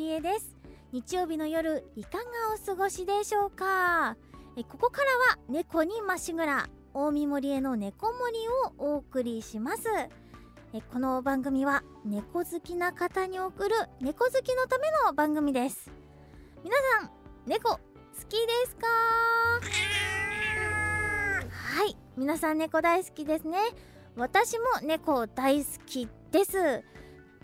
森江です。日曜日の夜いかがお過ごしでしょうか？えここからは猫にましぐら大見森江の猫森をお送りします。えこの番組は猫好きな方に送る猫好きのための番組です。皆さん猫好きですか？はい皆さん猫大好きですね。私も猫大好きです。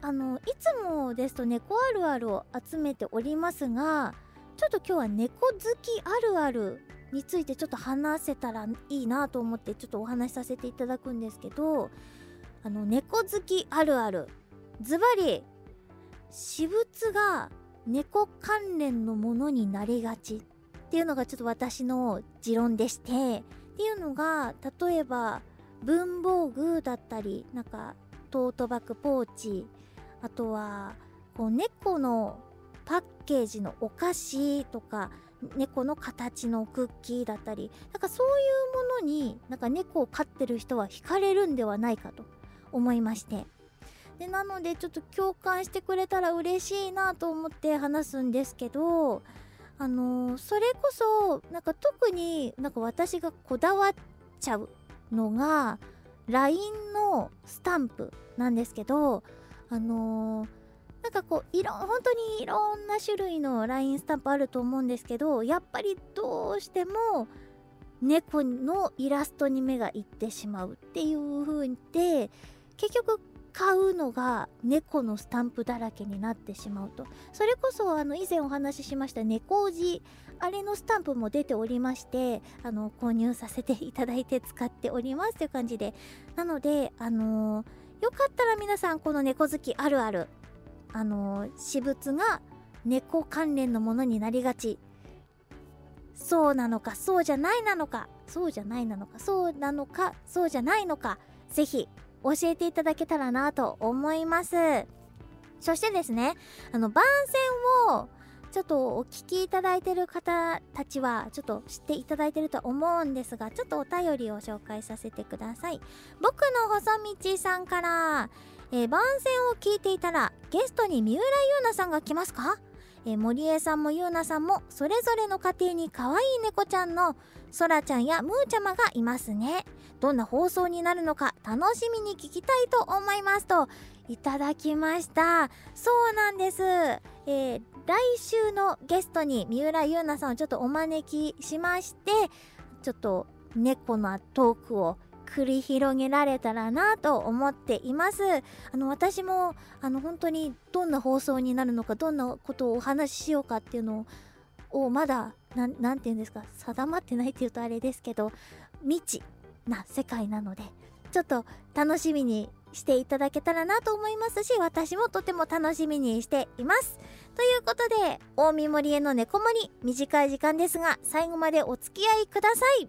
あのいつもですと猫あるあるを集めておりますがちょっと今日は猫好きあるあるについてちょっと話せたらいいなと思ってちょっとお話しさせていただくんですけどあの猫好きあるあるズバリ私物が猫関連のものになりがちっていうのがちょっと私の持論でしてっていうのが例えば文房具だったりなんかトートバッグポーチあとはこう猫のパッケージのお菓子とか猫の形のクッキーだったりなんかそういうものになんか猫を飼ってる人は惹かれるんではないかと思いまして。でなのでちょっと共感してくれたら嬉しいなと思って話すんですけどあのー、それこそなんか特になんか私がこだわっちゃうのが LINE のスタンプなんですけどあのー、なんかこういろ本当にいろんな種類の LINE スタンプあると思うんですけどやっぱりどうしても猫のイラストに目がいってしまうっていう風で結局買うのが猫のスタンプだらけになってしまうと。それこそあの以前お話ししました猫おじあれのスタンプも出ておりましてあの購入させていただいて使っておりますという感じで。なのであのーよかったら皆さんこの猫好きあるある。あの私物が猫関連のものになりがち。そうなのかそうじゃないなのかそうじゃないなのかそうなのかそうじゃないのかぜひ教えていただけたらなと思います。そしてですねあの番宣をちょっとお聞きいただいてる方たちはちょっと知っていただいてると思うんですがちょっとお便りを紹介させてください。僕の細道さんからえー、番宣を聞いていたらゲストに三浦優奈さんが来ますか？えー、森江さんも優奈さんもそれぞれの家庭に可愛い猫ちゃんのそらちゃんやむーちゃまがいますね。どんな放送になるのか楽しみに聞きたいと思いますといただきました。そうなんです、えー、来週のゲストに三浦優奈さんをちょっとお招きしましてちょっと猫のトークを繰り広げられたらなと思っています。あの私もあの本当にどんな放送になるのかどんなことをお話ししようかっていうのをまだ何て言うんですか定まってないっていうとあれですけど未知な世界なのでちょっと楽しみにしていただけたらなと思いますし私もとても楽しみにしています。ということで大見森への猫森短い時間ですが最後までお付き合いください。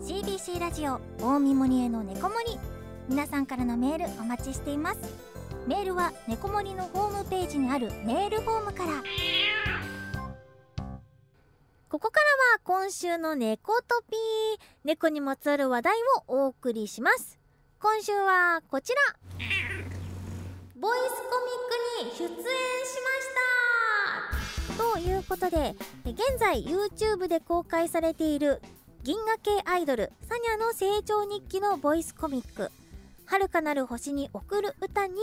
CBC ラジオ大見森への猫森皆さんからのメールお待ちしています。メールは猫森のホームページにあるメールフォームから。ここからは今週の猫トピー。猫にまつわる話題をお送りします今週はこちら。ボイスコミックに出演しました。ということで現在 YouTube で公開されている銀河系アイドルサニャの成長日記のボイスコミック。遥かなる星に送る歌に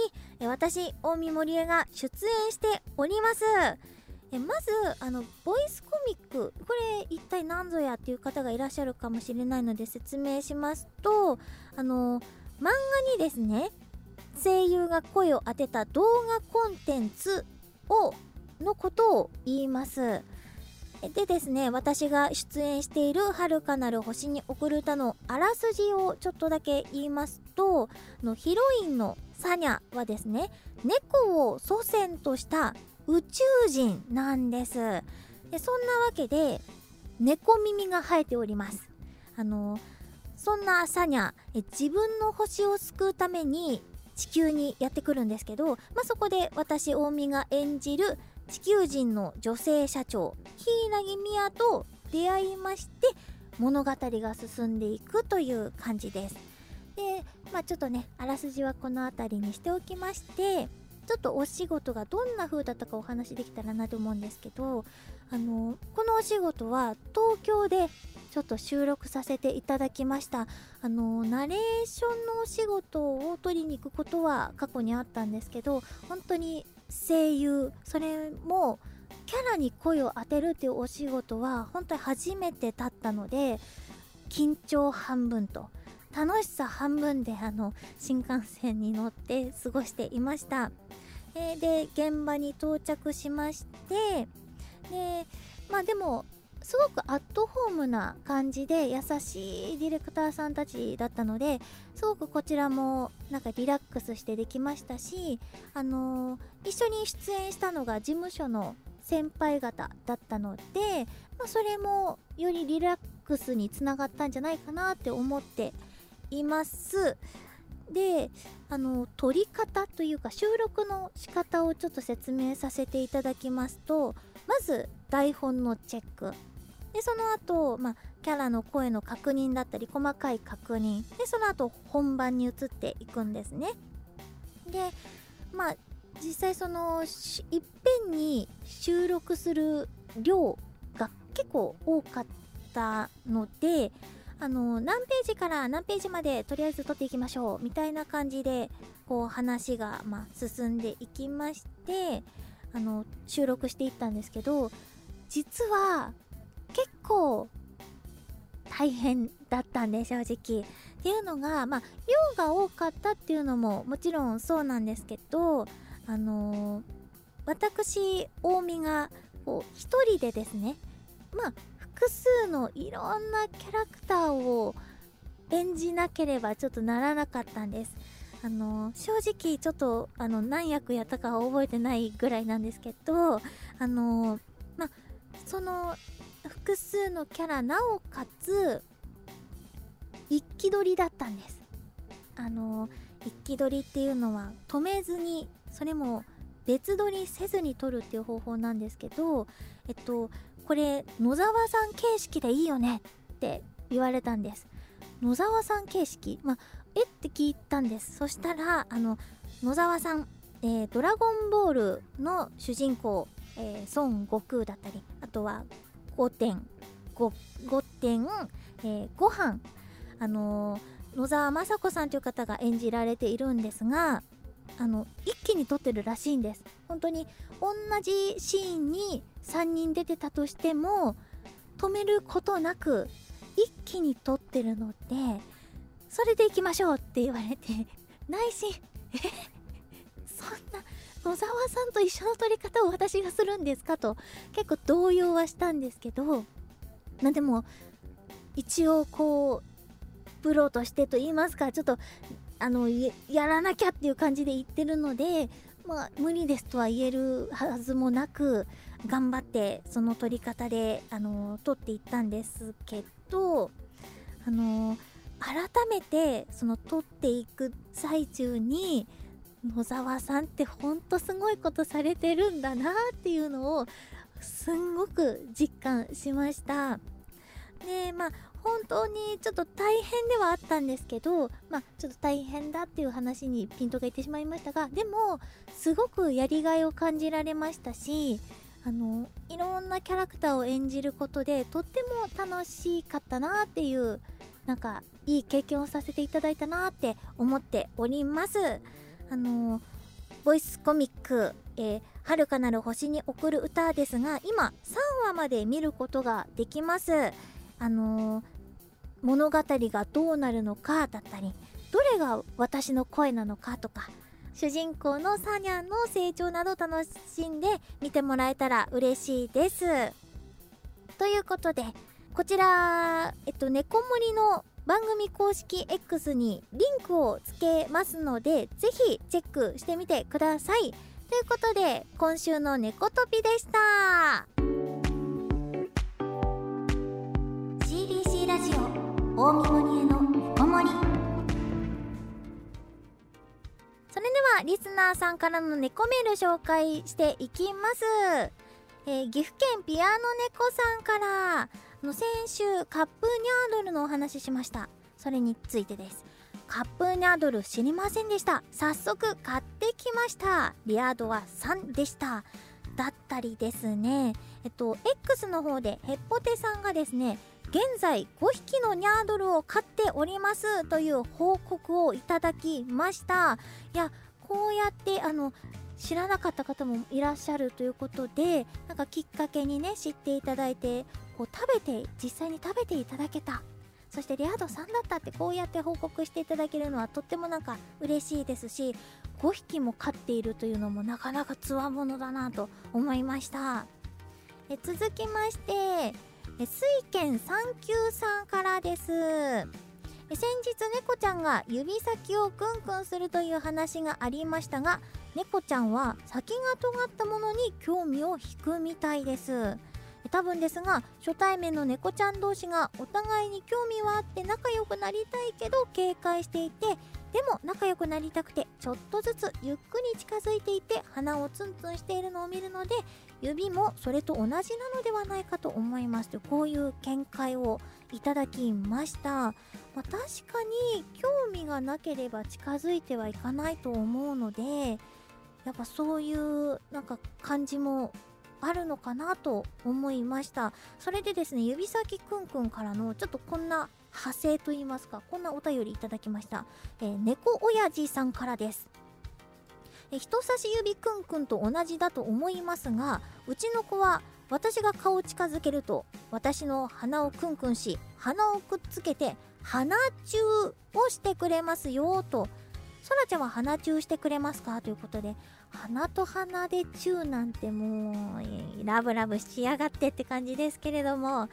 私大見森江が出演しております。まずあのボイスコミックこれ一体何ぞやっていう方がいらっしゃるかもしれないので説明しますとあの漫画にですね声優が声を当てた動画コンテンツをのことを言います。でですね私が出演している「遥かなる星に送る歌」のあらすじをちょっとだけ言いますとのヒロインのサニャはですね猫を祖先とした宇宙人なんです。でそんなわけで猫耳が生えております。あのそんなサニャ自分の星を救うために地球にやってくるんですけど、まあ、そこで私大見が演じる地球人の女性社長柊美也と出会いまして物語が進んでいくという感じです。でまあちょっとねあらすじはこの辺りにしておきましてちょっとお仕事がどんな風だったかお話できたらなと思うんですけどあのこのお仕事は東京でちょっと収録させていただきました。あのナレーションのお仕事を取りに行くことは過去にあったんですけど本当に声優それもキャラに声を当てるっていうお仕事は本当に初めてだったので緊張半分と楽しさ半分であの新幹線に乗って過ごしていました、えー、で現場に到着しましてあでもすごくアットホームな感じで優しいディレクターさんたちだったのですごくこちらもなんかリラックスしてできましたしあのー、一緒に出演したのが事務所の先輩方だったので、まあ、それもよりリラックスにつながったんじゃないかなって思っています。であの撮り方というか収録の仕方をちょっと説明させていただきますとまず台本のチェック。でその後、まあキャラの声の確認だったり細かい確認。でその後本番に移っていくんですね。でまあ実際そのいっぺんに収録する量が結構多かったのであの何ページから何ページまでとりあえず撮っていきましょうみたいな感じでこう話が、まあ、進んでいきましてあの収録していったんですけど実は結構大変だったんで正直。っていうのがまあ量が多かったっていうのももちろんそうなんですけどあのー、私近江がこう一人でですねまあ複数のいろんなキャラクターを演じなければちょっとならなかったんです。あの正直ちょっとあの何役やったかは覚えてないぐらいなんですけどあのまその複数のキャラなおかつ一気取りだったんですあの一気取りっていうのは止めずにそれも別撮りせずに撮るっていう方法なんですけどえっとこれ野沢さん形式でいいよねって言われたんです。野沢さん形式まあえって聞いたんです。そしたらあの野沢さん、えー、ドラゴンボールの主人公、えー、孫悟空だったりあとは5点 5, 点、えー、ご飯あのー、野沢雅子さんという方が演じられているんですがあの一気に撮ってるらしいんです。本当に同じシーンに3人出てたとしても止めることなく一気に撮ってるのでそれで行きましょうって言われて内心え？そんな野沢さんと一緒の撮り方を私がするんですかと結構動揺はしたんですけどまあでも一応こうプロとしてと言いますかちょっとあのやらなきゃっていう感じで言ってるのでまあ無理ですとは言えるはずもなく頑張ってその撮り方であの撮っていったんですけどあの改めてその撮っていく最中に野沢さんってほんとすごいことされてるんだなっていうのをすんごく実感しました。でまあ本当にちょっと大変ではあったんですけどまあちょっと大変だっていう話にピントがいってしまいましたがでもすごくやりがいを感じられましたしあのいろんなキャラクターを演じることでとっても楽しかったなっていうなんかいい経験をさせていただいたなって思っております。あのボイスコミック「えー、遥かなる星に送る歌」ですが今3話まで見ることができますあのー、物語がどうなるのかだったりどれが私の声なのかとか主人公のサニャンの成長など楽しんで見てもらえたら嬉しいです。ということでこちらえっと猫森の番組公式 X にリンクをつけますのでぜひチェックしてみてください。ということで今週の猫トピでした。大見森への猫森それではリスナーさんからの猫メール紹介していきます、えー、岐阜県ピアノ猫さんからの先週カップニャードルのお話ししました。それについてです。カップニャードル知りませんでした。早速買ってきました。リアードは3でした。だったりですね。えっと X の方でヘッポテさんがですね現在5匹のニャードルを飼っておりますという報告をいただきました。いやこうやってあの知らなかった方もいらっしゃるということでなんかきっかけにね知っていただいてこう食べて実際に食べていただけた。そしてリアードさんだったってこうやって報告していただけるのはとってもなんか嬉しいですし5匹も飼っているというのもなかなかつわものだなと思いました。え続きましてえ水拳三級さんからです。先日猫ちゃんが指先をクンクンするという話がありましたが猫ちゃんは先が尖ったものに興味を引くみたいです。多分ですが初対面の猫ちゃん同士がお互いに興味はあって仲良くなりたいけど警戒していてでも仲良くなりたくてちょっとずつゆっくり近づいていて鼻をツンツンしているのを見るので指もそれと同じなのではないかと思います。とこういう見解をいただきました、まあ、確かに興味がなければ近づいてはいかないと思うのでやっぱそういうなんか感じもあるのかなと思いました。それでですね指先くんくんからのちょっとこんな派生と言いますかこんなお便りいただきました、えー、猫親父さんからです。え人差し指くんくんと同じだと思いますがうちの子は私が顔を近づけると私の鼻をくんくんし鼻をくっつけて鼻チューをしてくれますよとそらちゃんは鼻チューしてくれますか？ということで鼻と鼻でチューなんてもうラブラブしやがってって感じですけれども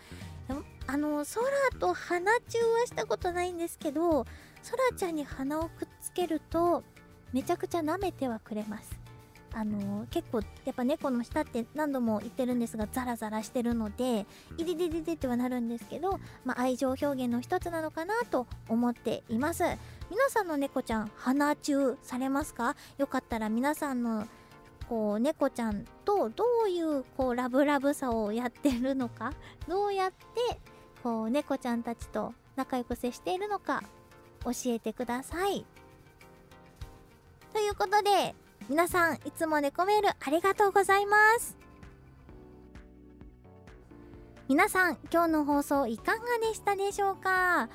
あの空と鼻チューはしたことないんですけどそらちゃんに鼻をくっつけるとめちゃくちゃ舐めてはくれます。あの結構やっぱ猫の舌って何度も言ってるんですがザラザラしてるのでイデデデデってはなるんですけど、まあ、愛情表現の一つなのかなと思っています。皆さんの猫ちゃん鼻チューされますか？よかったら皆さんのこう猫ちゃんとどういうこうラブラブさをやってるのか？どうやってこう猫ちゃんたちと仲良く接しているのか？教えてください。ということで皆さんいつも猫メールありがとうございます。皆さん今日の放送いかがでしたでしょうか？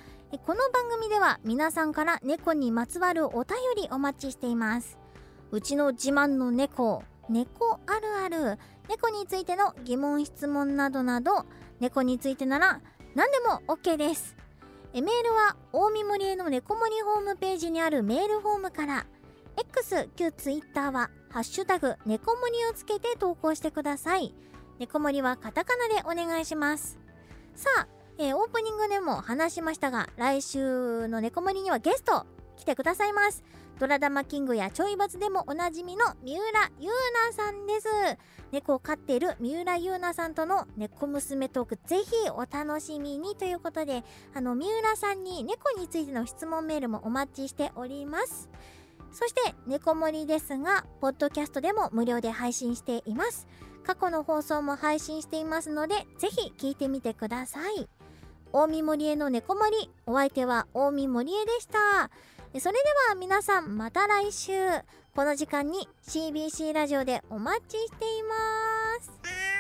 この番組では皆さんから猫にまつわるお便りお待ちしています。うちの自慢の猫猫あるある猫についての疑問質問などなど猫についてなら何でも OK です。メールは大見森への猫森ホームページにあるメールフォームから X 旧 Twitter は「ハッシュタグ猫森」をつけて投稿してください。猫森はカタカナでお願いします。さあえー、オープニングでも話しましたが来週の猫森にはゲスト来てくださいます。ドラダマキングやちょいバズでもおなじみの三浦優奈さんです。猫を飼っている三浦優奈さんとの猫娘トークぜひお楽しみにということであの三浦さんに猫についての質問メールもお待ちしております。そして猫森ですがポッドキャストでも無料で配信しています。過去の放送も配信していますのでぜひ聞いてみてください。大見森への猫森お相手は大見森江でした。それでは皆さんまた来週。この時間に CBC ラジオでお待ちしています。